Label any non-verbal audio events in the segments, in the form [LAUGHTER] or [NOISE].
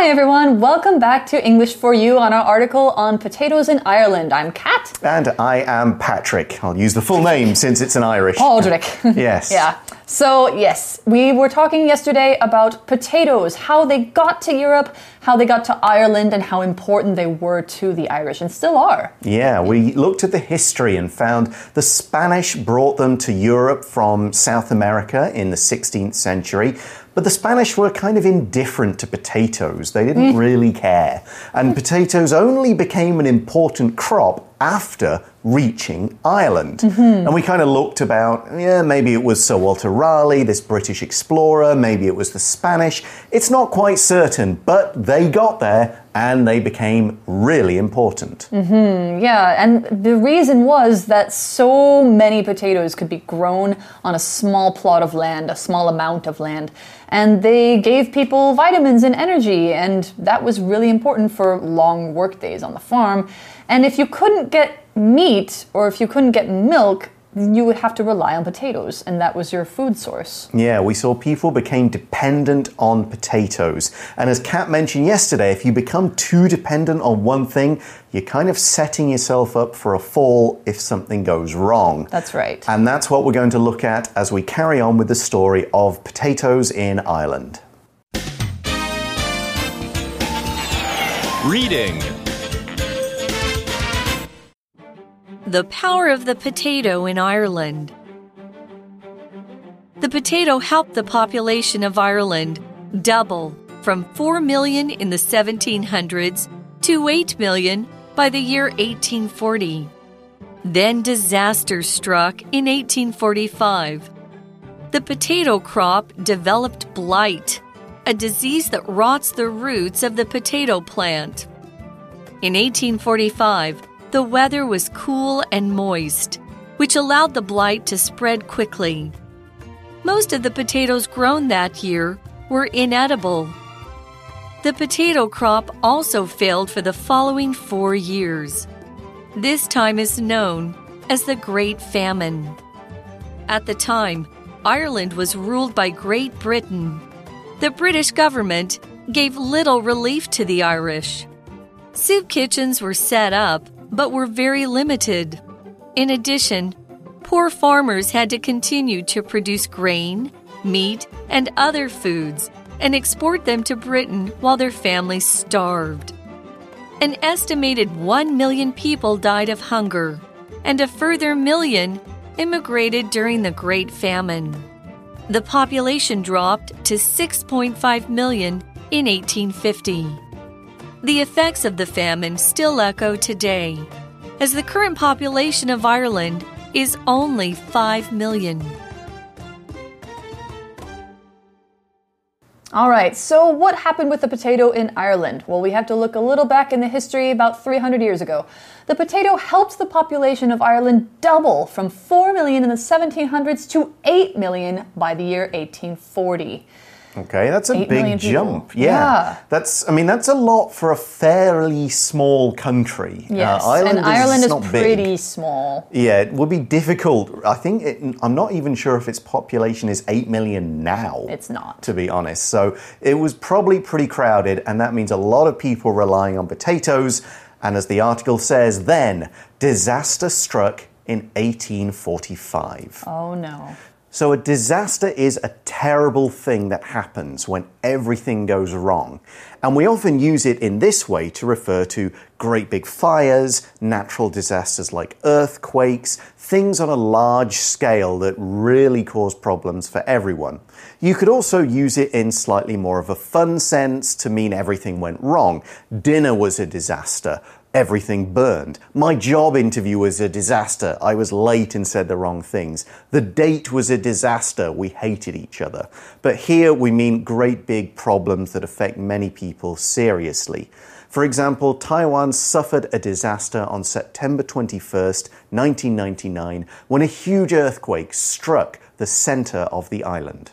Hi everyone, welcome back to English for You on our article on potatoes in Ireland. I'm Kat. And I am Patrick. I'll use the full name since it's an Irish. Padraig. [LAUGHS] Yes. [LAUGHS] yeah. So, yes, we were talking yesterday about potatoes, how they got to Europe, how they got to Ireland, and how important they were to the Irish, and still are. Yeah, we looked at the history and found the Spanish brought them to Europe from South America in the 16th century. But the Spanish were kind of indifferent to potatoes. They didn't mm. really care. And potatoes only became an important crop after reaching Ireland. Mm-hmm. And we kind of looked about, yeah, maybe it was Sir Walter Raleigh, this British explorer, maybe it was the Spanish. It's not quite certain, but they got there and they became really important. Mm-hmm. Yeah, and the reason was that so many potatoes could be grown on a small plot of land, a small amount of land. And they gave people vitamins and energy, and that was really important for long work days on the farm. And if you couldn't get meat or if you couldn't get milk, you would have to rely on potatoes, and that was your food source. Yeah, we saw people became dependent on potatoes. And as Kat mentioned yesterday, if you become too dependent on one thing, you're kind of setting yourself up for a fall if something goes wrong. That's right. And that's what we're going to look at as we carry on with the story of potatoes in Ireland. Reading The power of the potato in Ireland. The potato helped the population of Ireland double from 4 million in the 1700s to 8 million by the year 1840. Then disaster struck in 1845. The potato crop developed blight, a disease that rots the roots of the potato plant. In 1845, the weather was cool and moist, which allowed the blight to spread quickly. Most of the potatoes grown that year were inedible. The potato crop also failed for the following four years. This time is known as the Great Famine. At the time, Ireland was ruled by Great Britain. The British government gave little relief to the Irish. Soup kitchens were set up, but were very limited. In addition, poor farmers had to continue to produce grain, meat, and other foods and export them to Britain while their families starved. An estimated 1 million people died of hunger, and a further million immigrated during the Great Famine. The population dropped to 6.5 million in 1850. The effects of the famine still echo today, as the current population of Ireland is only 5 million. All right, so what happened with the potato in Ireland? Well, we have to look a little back in the history about 300 years ago. The potato helped the population of Ireland double from 4 million in the 1700s to 8 million by the year 1840. Okay, that's a big jump. Yeah. Yeah. That's I mean that's a lot for a fairly small country. Uh, Ireland and Ireland is not big. pretty small. Yeah, it would be difficult. I think it, I'm not even sure if its population is 8 million now. It's not. To be honest. So it was probably pretty crowded, and that means a lot of people relying on potatoes. And as the article says, then disaster struck in 1845. Oh no. So, a disaster is a terrible thing that happens when everything goes wrong. And we often use it in this way to refer to great big fires, natural disasters like earthquakes, things on a large scale that really cause problems for everyone. You could also use it in slightly more of a fun sense to mean everything went wrong. Dinner was a disaster everything burned. My job interview was a disaster. I was late and said the wrong things. The date was a disaster. We hated each other. But here we mean great big problems that affect many people seriously. For example, Taiwan suffered a disaster on September 21st, 1999, when a huge earthquake struck the center of the island.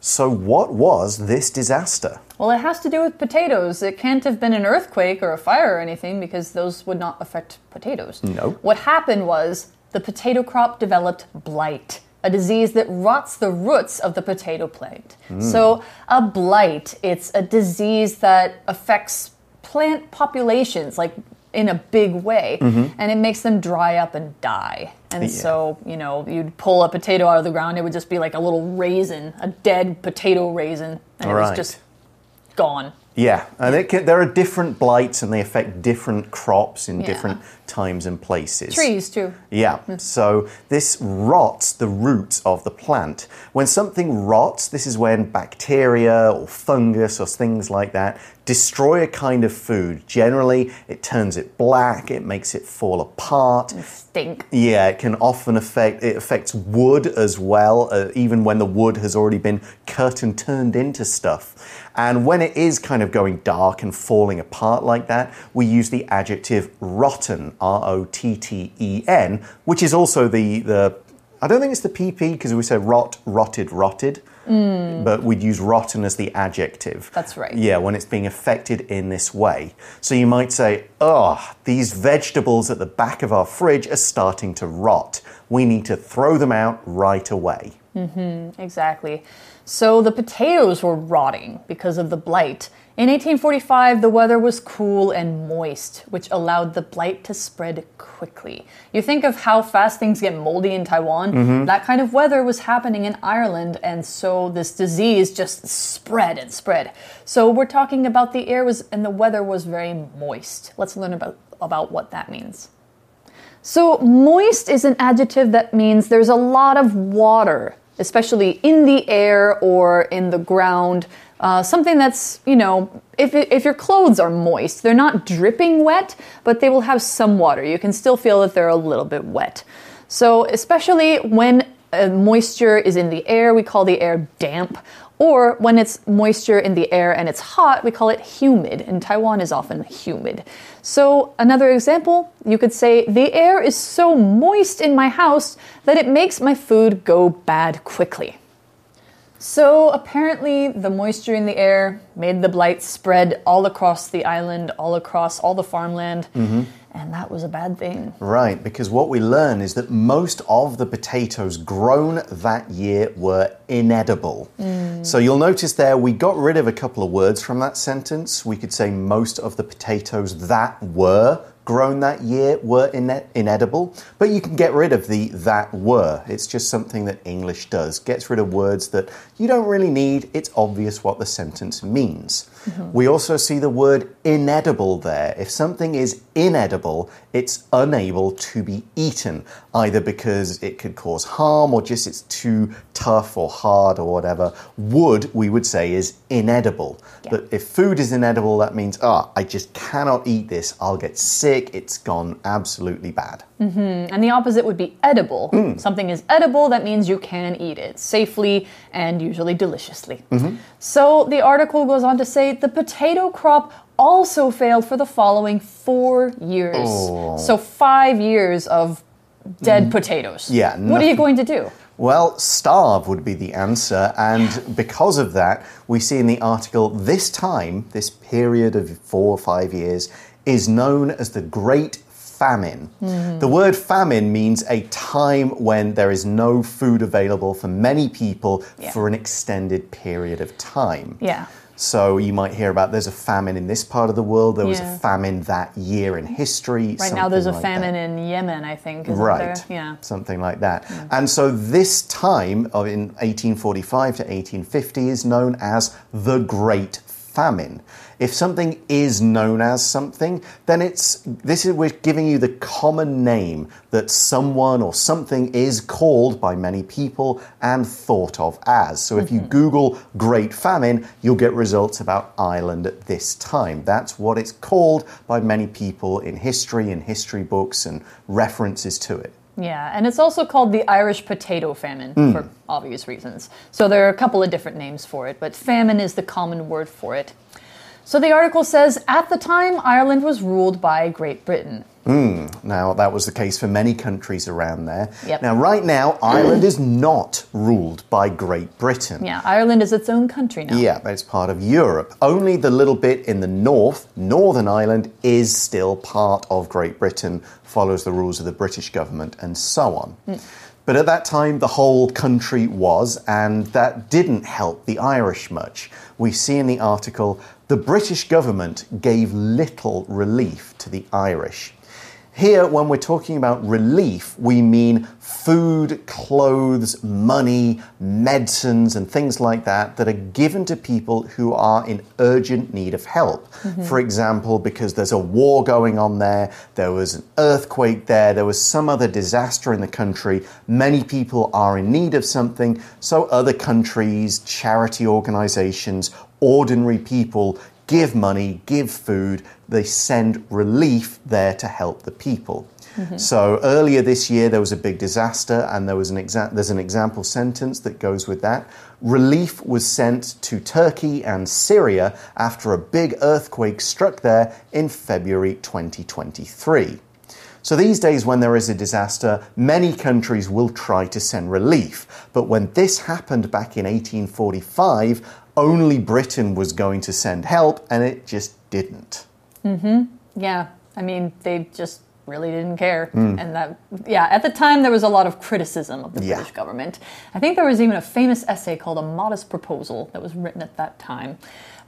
So, what was this disaster? Well, it has to do with potatoes. It can't have been an earthquake or a fire or anything because those would not affect potatoes. No. What happened was the potato crop developed blight, a disease that rots the roots of the potato plant. Hmm. So, a blight, it's a disease that affects plant populations, like in a big way, mm-hmm. and it makes them dry up and die. And Yeah. so, you know, you'd pull a potato out of the ground, it would just be like a little raisin, a dead potato raisin, and it Right. just gone. Yeah, and it can, there are different blights and they affect different crops in Yeah. different times and places. Trees, too. Yeah, mm. so this rots the roots of the plant. When something rots, this is when bacteria or fungus or things like that destroy a kind of food. Generally, it turns it black, it makes it fall apart. Stink. Yeah, it can often affect it affects wood as well, uh, even when the wood has already been cut and turned into stuff. And when it is kind of going dark and falling apart like that, we use the adjective rotten, R O T T E N, which is also the the I don't think it's the PP because we say rot, rotted, rotted. But we'd use rotten as the adjective. That's right. Yeah, when it's being affected in this way. So you might say, oh, these vegetables at the back of our fridge are starting to rot. We need to throw them out right away. Mm -hmm, Exactly. So the potatoes were rotting because of the blight. In 1845, the weather was cool and moist, which allowed the blight to spread quickly. You think of how fast things get moldy in Taiwan, mm-hmm. that kind of weather was happening in Ireland, and so this disease just spread and spread. So we're talking about the air was and the weather was very moist. Let's learn about, about what that means. So, moist is an adjective that means there's a lot of water, especially in the air or in the ground. Uh, something that's, you know, if, it, if your clothes are moist, they're not dripping wet, but they will have some water. You can still feel that they're a little bit wet. So, especially when uh, moisture is in the air, we call the air damp. Or when it's moisture in the air and it's hot, we call it humid. And Taiwan is often humid. So, another example, you could say, The air is so moist in my house that it makes my food go bad quickly. So, apparently, the moisture in the air made the blight spread all across the island, all across all the farmland. Mm-hmm. And that was a bad thing. Right, because what we learn is that most of the potatoes grown that year were inedible. Mm. So you'll notice there we got rid of a couple of words from that sentence. We could say most of the potatoes that were grown that year were ine- inedible, but you can get rid of the that were. It's just something that English does. Gets rid of words that you don't really need. It's obvious what the sentence means. Mm-hmm. We also see the word inedible there. If something is inedible, it's unable to be eaten, either because it could cause harm or just it's too tough or hard or whatever. Wood, we would say, is inedible. But if food is inedible, that means, ah, I just cannot eat this. I'll get sick. It's gone absolutely bad. Mm-hmm. And the opposite would be edible. Mm. Something is edible, that means you can eat it safely and usually deliciously. Mm-hmm. So the article goes on to say the potato crop also failed for the following four years. Oh. So, five years of dead mm. potatoes. Yeah, What are you going to do? Well, starve would be the answer, and because of that, we see in the article this time, this period of four or five years, is known as the Great Famine. Mm-hmm. The word famine means a time when there is no food available for many people Yeah. for an extended period of time. Yeah. So you might hear about there's a famine in this part of the world, there was Yeah. a famine that year in history. Right now, there's a like that. famine in Yemen, I think. Isn't Right. There? Yeah. Something like that. Hmm. And so this time of in 1845 to 1850 is known as the Great Famine. If something is known as something, then it's this is we're giving you the common name that someone or something is called by many people and thought of as. So if you mm-hmm. Google Great Famine, you'll get results about Ireland at this time. That's what it's called by many people in history in history books and references to it. Yeah, and it's also called the Irish potato famine mm. for obvious reasons. So there are a couple of different names for it, but famine is the common word for it. So the article says at the time, Ireland was ruled by Great Britain. Hmm. Now, that was the case for many countries around there. Yep. Now, right now, Ireland is not ruled by Great Britain. Yeah, Ireland is its own country now. Yeah, but it's part of Europe. Only the little bit in the north, Northern Ireland, is still part of Great Britain, follows the rules of the British government, and so on. Hmm. But at that time, the whole country was, and that didn't help the Irish much. We see in the article the British government gave little relief to the Irish. Here, when we're talking about relief, we mean food, clothes, money, medicines, and things like that that are given to people who are in urgent need of help. Mm-hmm. For example, because there's a war going on there, there was an earthquake there, there was some other disaster in the country, many people are in need of something, so other countries, charity organizations, ordinary people give money, give food, they send relief there to help the people. Mm-hmm. So earlier this year there was a big disaster, and there was an exa- there's an example sentence that goes with that. Relief was sent to Turkey and Syria after a big earthquake struck there in February 2023. So these days, when there is a disaster, many countries will try to send relief. But when this happened back in 1845, only Britain was going to send help, and it just didn't. Mm-hmm. Yeah, I mean, they just really didn't care. Hmm. And that, yeah, at the time there was a lot of criticism of the Yeah. British government. I think there was even a famous essay called A Modest Proposal that was written at that time.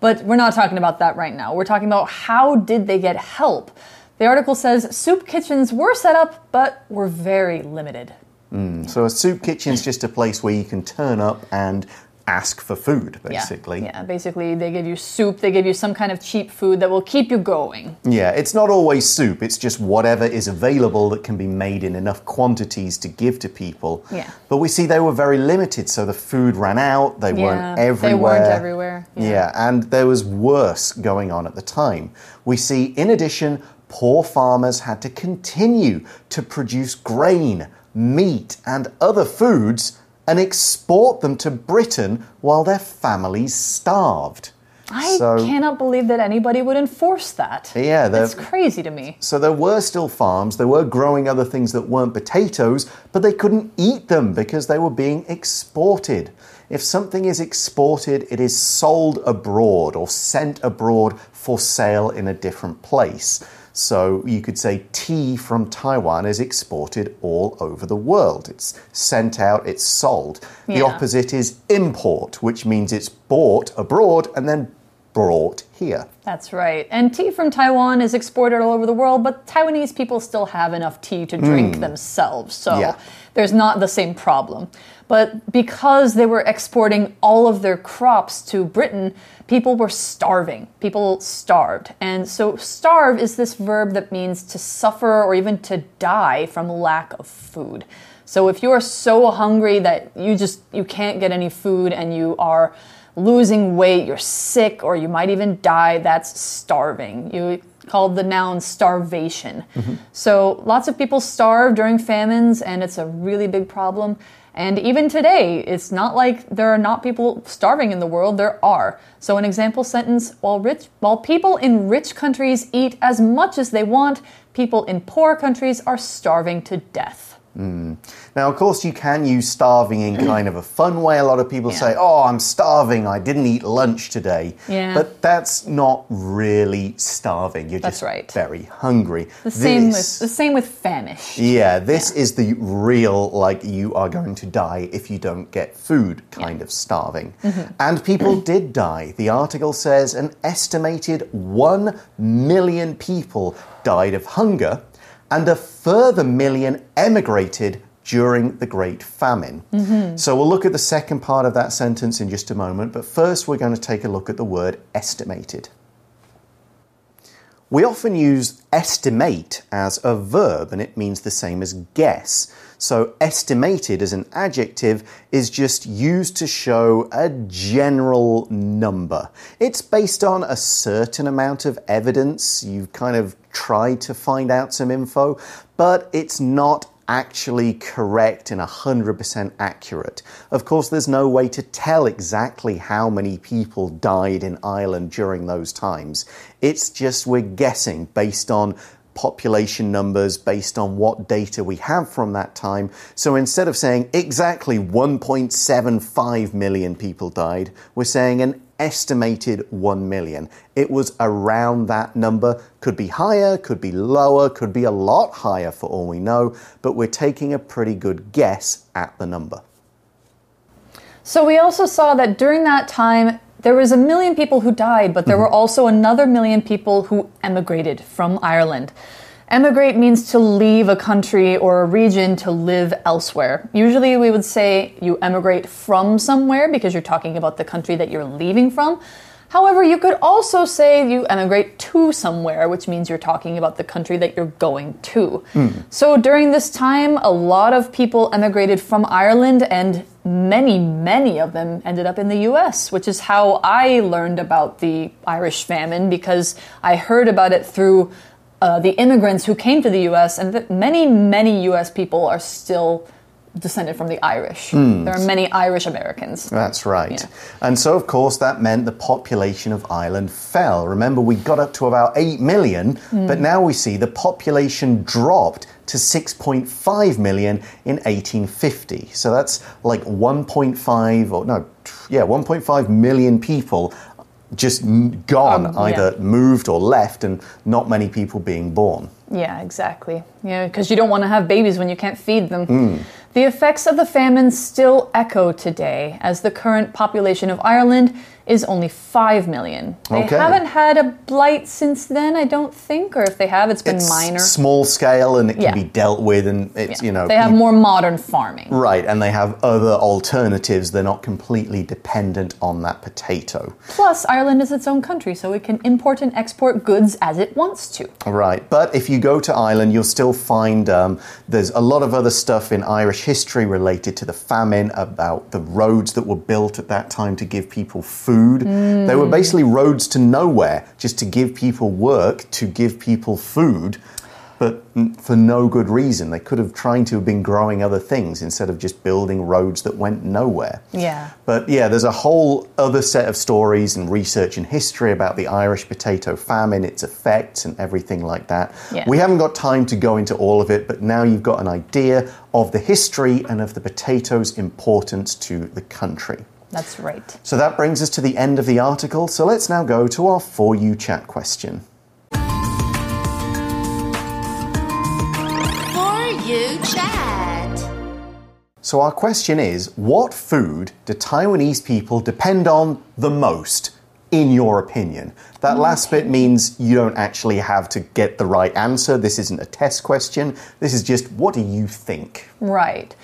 But we're not talking about that right now. We're talking about how did they get help? The article says soup kitchens were set up, but were very limited. Hmm. So a soup kitchen is just a place where you can turn up and ask for food, basically. Yeah, basically they give you soup, they give you some kind of cheap food that will keep you going. Yeah, it's not always soup, it's just whatever is available that can be made in enough quantities to give to people. Yeah. But we see they were very limited, so the food ran out, they Yeah, weren't everywhere. they weren't everywhere, yeah. Yeah. and there was worse going on at the time. We see, in addition, poor farmers had to continue to produce grain, meat, and other foods and export them to Britain while their families starved. I So- cannot believe that anybody would enforce that. Yeah, that's crazy to me. So there were still farms, they were growing other things that weren't potatoes, but they couldn't eat them because they were being exported. If something is exported, it is sold abroad or sent abroad for sale in a different place. So you could say tea from Taiwan is exported all over the world. It's sent out, it's sold. The opposite is import, which means it's bought abroad and then brought here. That's right. And tea from Taiwan is exported all over the world, but Taiwanese people still have enough tea to drink hmm. themselves. So. Yeah. there's not the same problem. But because they were exporting all of their crops to Britain, people were starving. People starved. And so starve is this verb that means to suffer or even to die from lack of food. So if you are so hungry that you just you can't get any food and you are losing weight, you're sick, or you might even die, that's starving. You called the noun starvation. So lots of people starve during famines, and it's a really big problem. And even today, it's not like there are not people starving in the world. There are. So an example sentence: While rich, while people in rich countries eat as much as they want, people in poor countries are starving to death. Now, of course, you can use starving in kind of a fun way. A lot of people Yeah. say, Oh, I'm starving. I didn't eat lunch today. Yeah. But that's not really starving. You're That's just right. very hungry. The same with This- the same with famish. yeah, this is the real, like, you are going to die if you don't get food kind of starving. Mm-hmm. And people [CLEARS THROAT] did die. The article says an estimated 1 million people died of hunger, and a further million emigrated during the Great Famine. Mm-hmm. So we'll look at the second part of that sentence in just a moment, but first we're going to take a look at the word estimated. We often use estimate as a verb and it means the same as guess. So, estimated as an adjective is just used to show a general number. It's based on a certain amount of evidence. You've kind of tried to find out some info, but it's not actually correct and 100% accurate. Of course, there's no way to tell exactly how many people died in Ireland during those times. It's just we're guessing based on population numbers, based on what data we have from that time. So instead of saying exactly 1.75 million people died, we're saying an estimated 1 million. It was around that number. Could be higher, could be lower, could be a lot higher for all we know, but we're taking a pretty good guess at the number. So we also saw that during that time, there was a million people who died, but there mm-hmm. were also another million people who emigrated from Ireland. Emigrate means to leave a country or a region to live elsewhere. Usually we would say you emigrate from somewhere because you're talking about the country that you're leaving from. However, you could also say you emigrate to somewhere, which means you're talking about the country that you're going to. Hmm. So during this time, a lot of people emigrated from Ireland, and many, many of them ended up in the US, which is how I learned about the Irish famine because I heard about it through uh, the immigrants who came to the US, and many, many US people are still descended from the Irish. Hmm. There are many Irish Americans. That's right. Yeah. And so, of course, that meant the population of Ireland fell. Remember, we got up to about 8 million, hmm. but now we see the population dropped to 6.5 million in 1850. So that's like 1.5, or no, yeah, 1.5 million people just gone, Um, yeah. either moved or left, and not many people being born. Yeah, exactly. Yeah, because you don't want to have babies when you can't feed them. Hmm. The effects of the famine still echo today, as the current population of Ireland is only 5 million. They Okay. haven't had a blight since then, I don't think, or if they have, it's been It's minor. small scale and it can Yeah. be dealt with, and it's, Yeah. you know, they have more modern farming. Right, and they have other alternatives. They're not completely dependent on that potato. Plus, Ireland is its own country, so it can import and export goods as it wants to. Right, but if you go to Ireland, you'll still find um, there's a lot of other stuff in Irish history related to the famine about the roads that were built at that time to give people food. They were hmm. basically roads to nowhere, just to give people work, to give people food. But for no good reason. They could have tried to have been growing other things instead of just building roads that went nowhere. Yeah. But yeah, there's a whole other set of stories and research and history about the Irish potato famine, its effects, and everything like that. Yeah. We haven't got time to go into all of it, but now you've got an idea of the history and of the potato's importance to the country. That's right. So that brings us to the end of the article. So let's now go to our For You chat question. For you chat. So our question is what food do Taiwanese people depend on the most? In your opinion, that last bit means you don't actually have to get the right answer. This isn't a test question. This is just what do you think? Right.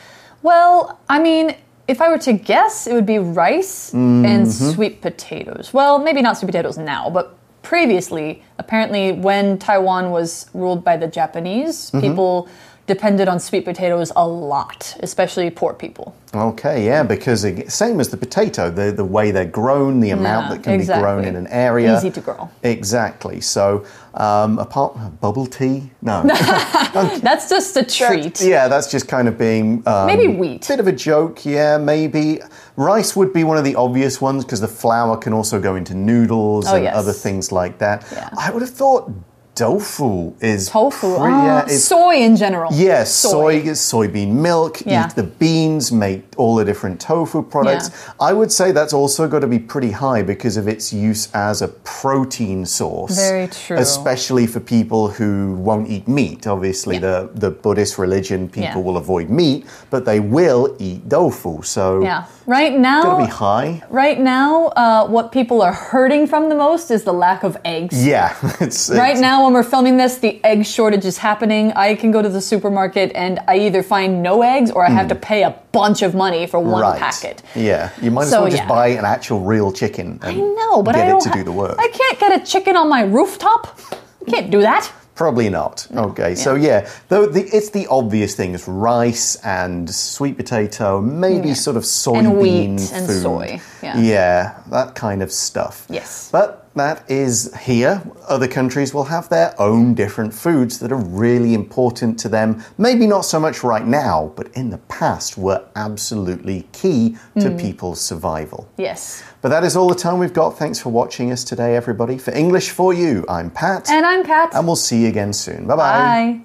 Well, I mean, if I were to guess, it would be rice and mm-hmm. sweet potatoes. Well, maybe not sweet potatoes now, but previously, apparently, when Taiwan was ruled by the Japanese, mm-hmm. people depended on sweet potatoes a lot, especially poor people. Okay, yeah, because ag- same as the potato, the, the way they're grown, the amount Yeah, that can be grown in an area. Easy to grow. Exactly. So, um, apart bubble tea, no. [LAUGHS] That's just a treat. Yeah, that's just kind of being um, Maybe wheat. Bit of a joke, yeah. Maybe rice would be one of the obvious ones because the flour can also go into noodles Oh, and yes. other things like that. Yeah. I would have thought tofu is Tofu. pretty- ah, yeah, soy in general. Yes, soy, soybean milk, Yeah. eat the beans, make all the different tofu products. I would say that's also got to be pretty high because of its use as a protein source. Very true. Especially for people who won't eat meat. Obviously, Yeah. the, the Buddhist religion, people Yeah. will avoid meat, but they will eat tofu. So, Yeah. Right now, got to be high. Right now, uh, what people are hurting from the most is the lack of eggs. Yeah. [LAUGHS] It's, Right it's- now, when we're filming this, the egg shortage is happening. I can go to the supermarket and I either find no eggs or I have to pay a bunch of money for one Hmm. Right. packet. Yeah. You might as So, well just yeah. buy an actual real chicken. And I know, but get I it don't to do the work. I can't get a chicken on my rooftop. I can't do that. Probably not. Okay, so yeah, though the, it's the obvious things: rice and sweet potato, maybe Yeah. sort of soybean and wheat and food. soy, yeah. that kind of stuff. Yes. but that is here. Other countries will have their own different foods that are really important to them. Maybe not so much right now, but in the past were absolutely key to Hmm. people's survival. Yes. But that is all the time we've got. Thanks for watching us today, everybody. For English for You, I'm Pat. And I'm Kat. And we'll see you again soon. Bye bye.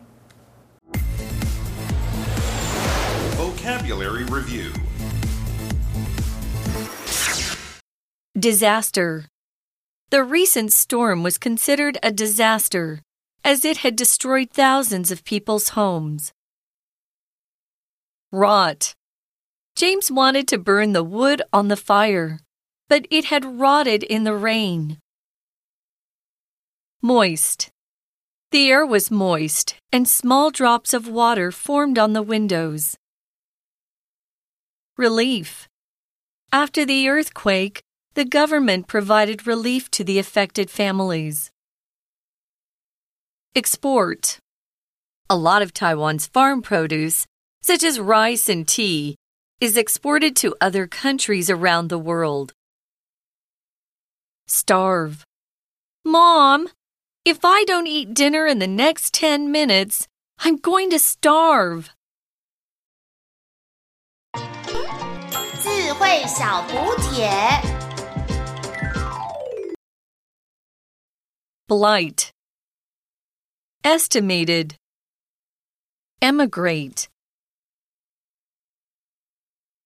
Bye. Vocabulary Review Disaster. The recent storm was considered a disaster as it had destroyed thousands of people's homes. Rot. James wanted to burn the wood on the fire, but it had rotted in the rain. Moist. The air was moist, and small drops of water formed on the windows. Relief. After the earthquake, the government provided relief to the affected families. Export. A lot of Taiwan's farm produce, such as rice and tea, is exported to other countries around the world. Starve. Mom, if I don't eat dinner in the next 10 minutes, I'm going to starve. 智慧小补帖。 Blight. Estimated. Emigrate.